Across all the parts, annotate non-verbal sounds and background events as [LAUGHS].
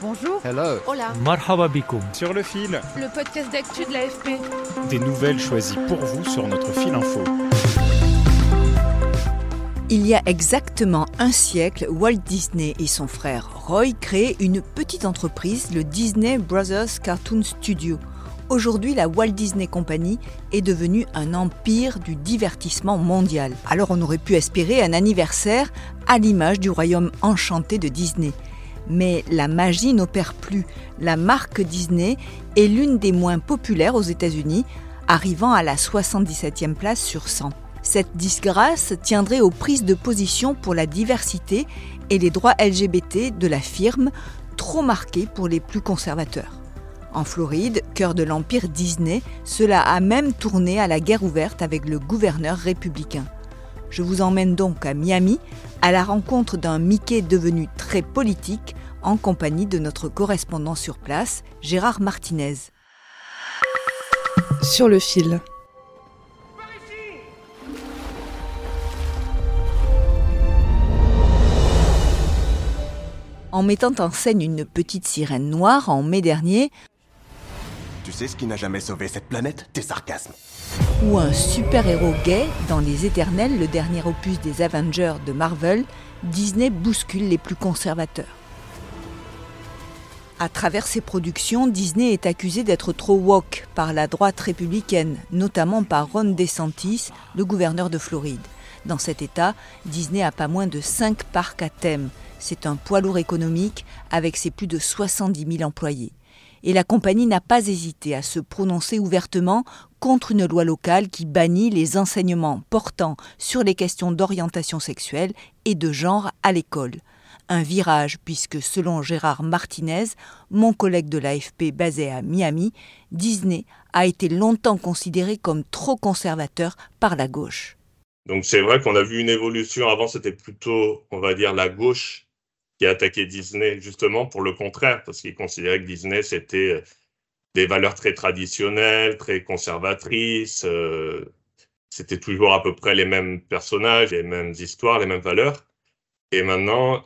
Bonjour. Hello. Hola. Marhaba bikoum. Sur le fil, Le podcast d'actu de l'AFP. des nouvelles choisies pour vous sur notre fil info. Il y a exactement un siècle, Walt Disney et son frère Roy créaient une petite entreprise, le Disney Brothers Cartoon Studio. Aujourd'hui, la Walt Disney Company est devenue un empire du divertissement mondial. Alors on aurait pu espérer un anniversaire à l'image du royaume enchanté de Disney. Mais la magie n'opère plus. La marque Disney est l'une des moins populaires aux États-Unis, arrivant à la 77e place sur 100. Cette disgrâce tiendrait aux prises de position pour la diversité et les droits LGBT de la firme, trop marquées pour les plus conservateurs. En Floride, cœur de l'empire Disney, cela a même tourné à la guerre ouverte avec le gouverneur républicain. Je vous emmène donc à Miami, à la rencontre d'un Mickey devenu très politique, en compagnie de notre correspondant sur place, Gérard Martinez. Sur le fil. En mettant en scène une petite sirène noire en mai dernier, Tu sais ce qui n'a jamais sauvé cette planète? Tes sarcasmes. ou un super-héros gay dans Les Éternels, le dernier opus des Avengers de Marvel, Disney bouscule les plus conservateurs. À travers ses productions, Disney est accusé d'être trop woke par la droite républicaine, notamment par Ron DeSantis, le gouverneur de Floride. Dans cet État, Disney a pas moins de 5 parcs à thème. C'est un poids lourd économique avec ses plus de 70 000 employés. Et la compagnie n'a pas hésité à se prononcer ouvertement contre une loi locale qui bannit les enseignements portant sur les questions d'orientation sexuelle et de genre à l'école. Un virage puisque, selon Gérard Martinez, mon collègue de l'AFP basé à Miami, Disney a été longtemps considéré comme trop conservateur par la gauche. Donc c'est vrai qu'on a vu une évolution. Avant, c'était plutôt, on va dire, la gauche qui a attaqué Disney, justement pour le contraire, parce qu'ils considéraient que Disney, c'était euh, des valeurs très traditionnelles, très conservatrices. euh, c'était toujours à peu près les mêmes personnages, les mêmes histoires, les mêmes valeurs. Et maintenant,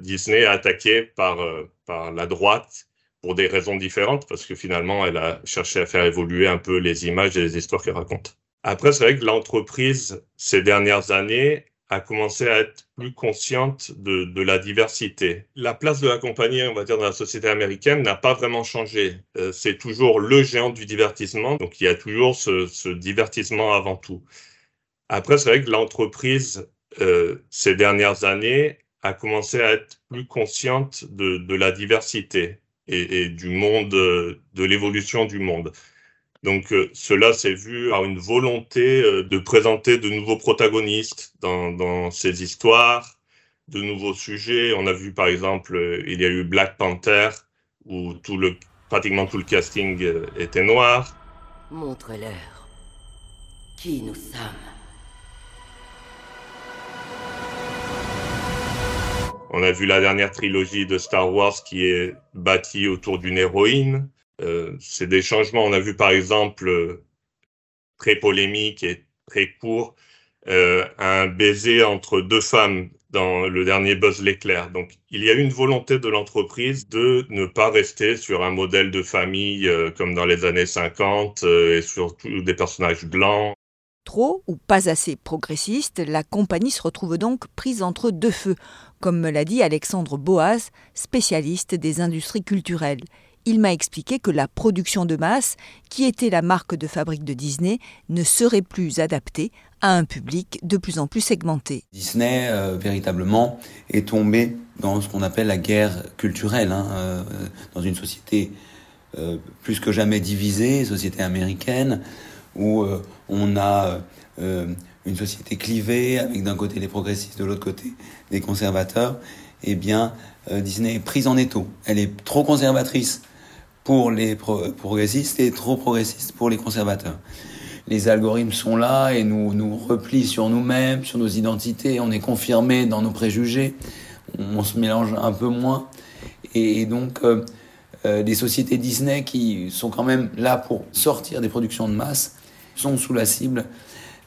Disney est attaqué par, euh, par la droite pour des raisons différentes, parce que finalement, elle a cherché à faire évoluer un peu les images et les histoires qu'elle raconte. Après, c'est vrai que l'entreprise, ces dernières années, a commencé à être plus consciente de, de la diversité. La place de la compagnie, on va dire, dans la société américaine n'a pas vraiment changé. Euh, c'est toujours le géant du divertissement, donc il y a toujours ce, ce divertissement avant tout. Après, c'est vrai que l'entreprise, euh, ces dernières années, a commencé à être plus consciente de, de la diversité et, du monde, de l'évolution du monde. Donc euh, cela s'est vu par une volonté euh, de présenter de nouveaux protagonistes dans, dans ces histoires, de nouveaux sujets. On a vu par exemple, euh, il y a eu Black Panther où tout le, pratiquement tout le casting était noir. Montre-leur qui nous sommes. On a vu la dernière trilogie de Star Wars qui est bâtie autour d'une héroïne. Euh, c'est des changements. On a vu par exemple, très polémique et très court, euh, un baiser entre deux femmes dans le dernier Buzz l'éclair. Donc il y a une volonté de l'entreprise de ne pas rester sur un modèle de famille euh, comme dans les années 50 euh, et surtout des personnages blancs. Trop ou pas assez progressiste, la compagnie se retrouve donc prise entre deux feux, comme me l'a dit Alexandre Boas, spécialiste des industries culturelles. Il m'a expliqué que la production de masse, qui était la marque de fabrique de Disney, ne serait plus adaptée à un public de plus en plus segmenté. Disney, euh, véritablement, est tombé dans ce qu'on appelle la guerre culturelle, hein, euh, dans une société euh, plus que jamais divisée, société américaine, où euh, on a euh, une société clivée, avec d'un côté les progressistes, de l'autre côté des conservateurs, eh bien, euh, Disney est prise en étau. Elle est trop conservatrice pour les progressistes et trop progressiste pour les conservateurs. Les algorithmes sont là et nous nous replient sur nous-mêmes, sur nos identités. On est confirmé dans nos préjugés. On, se mélange un peu moins. Et, donc, des sociétés Disney qui sont quand même là pour sortir des productions de masse sont sous la cible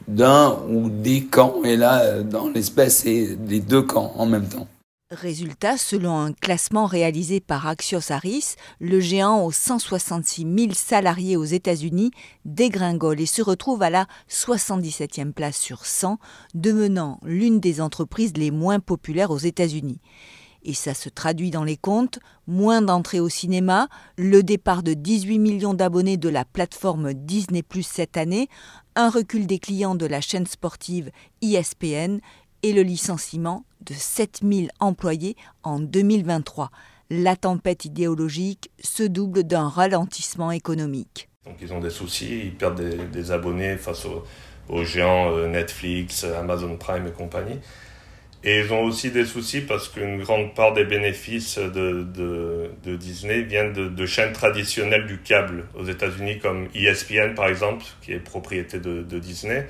d'un ou des camps. Et là, dans l'espèce, c'est les deux camps en même temps. Résultat, selon un classement réalisé par Axios Harris, le géant aux 166 000 salariés aux États-Unis dégringole et se retrouve à la 77e place sur 100, devenant l'une des entreprises les moins populaires aux États-Unis. Et ça se traduit dans les comptes, moins d'entrées au cinéma, le départ de 18 millions d'abonnés de la plateforme Disney Plus cette année, un recul des clients de la chaîne sportive ESPN et le licenciement de 7000 employés en 2023. La tempête idéologique se double d'un ralentissement économique. Donc ils ont des soucis, ils perdent des, abonnés face aux, géants euh, Netflix, Amazon Prime et compagnie. Et ils ont aussi des soucis parce qu'une grande part des bénéfices de, Disney viennent de, chaînes traditionnelles du câble aux États-Unis, comme ESPN par exemple, qui est propriété de, Disney,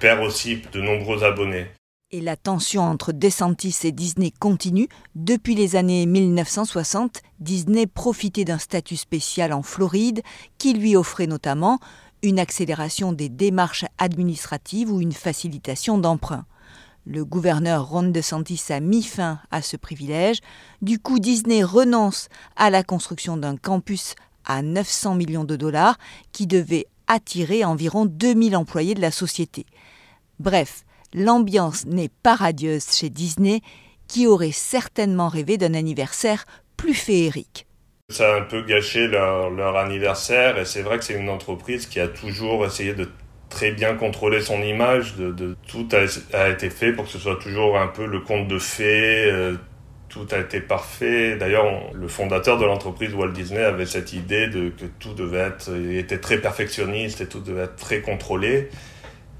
perd aussi de nombreux abonnés. Et la tension entre DeSantis et Disney continue. Depuis les années 1960, Disney profitait d'un statut spécial en Floride qui lui offrait notamment une accélération des démarches administratives ou une facilitation d'emprunt. Le gouverneur Ron DeSantis a mis fin à ce privilège. Du coup, Disney renonce à la construction d'un campus à 900 millions de dollars qui devait attirer environ 2000 employés de la société. Bref, l'ambiance n'est pas radieuse chez Disney, qui aurait certainement rêvé d'un anniversaire plus féerique. Ça a un peu gâché leur, anniversaire et c'est vrai que c'est une entreprise qui a toujours essayé de très bien contrôler son image, de, tout a, été fait pour que ce soit toujours un peu le conte de fées, euh, tout a été parfait. D'ailleurs, le fondateur de l'entreprise Walt Disney avait cette idée de que tout devait être, il était très perfectionniste et tout devait être très contrôlé.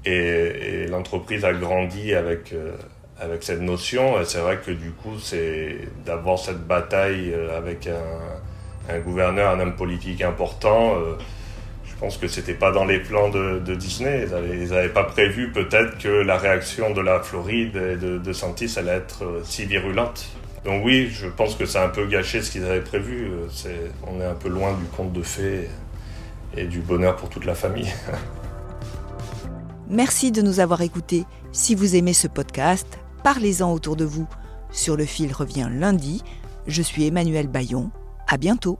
Et, l'entreprise a grandi avec, euh, avec cette notion. Et c'est vrai que du coup, c'est d'avoir cette bataille euh, avec un, gouverneur, un homme politique important. Je pense que c'était pas dans les plans de, Disney. Ils n'avaient pas prévu peut-être que la réaction de la Floride et de, de Santis allait être si virulente. Donc oui, je pense que ça a un peu gâché ce qu'ils avaient prévu. on est un peu loin du conte de fées et du bonheur pour toute la famille. [LAUGHS] Merci de nous avoir écoutés. Si vous aimez ce podcast, parlez-en autour de vous. Sur le fil revient lundi. Je suis Emmanuel Bayon. À bientôt.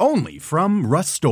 Only from Rust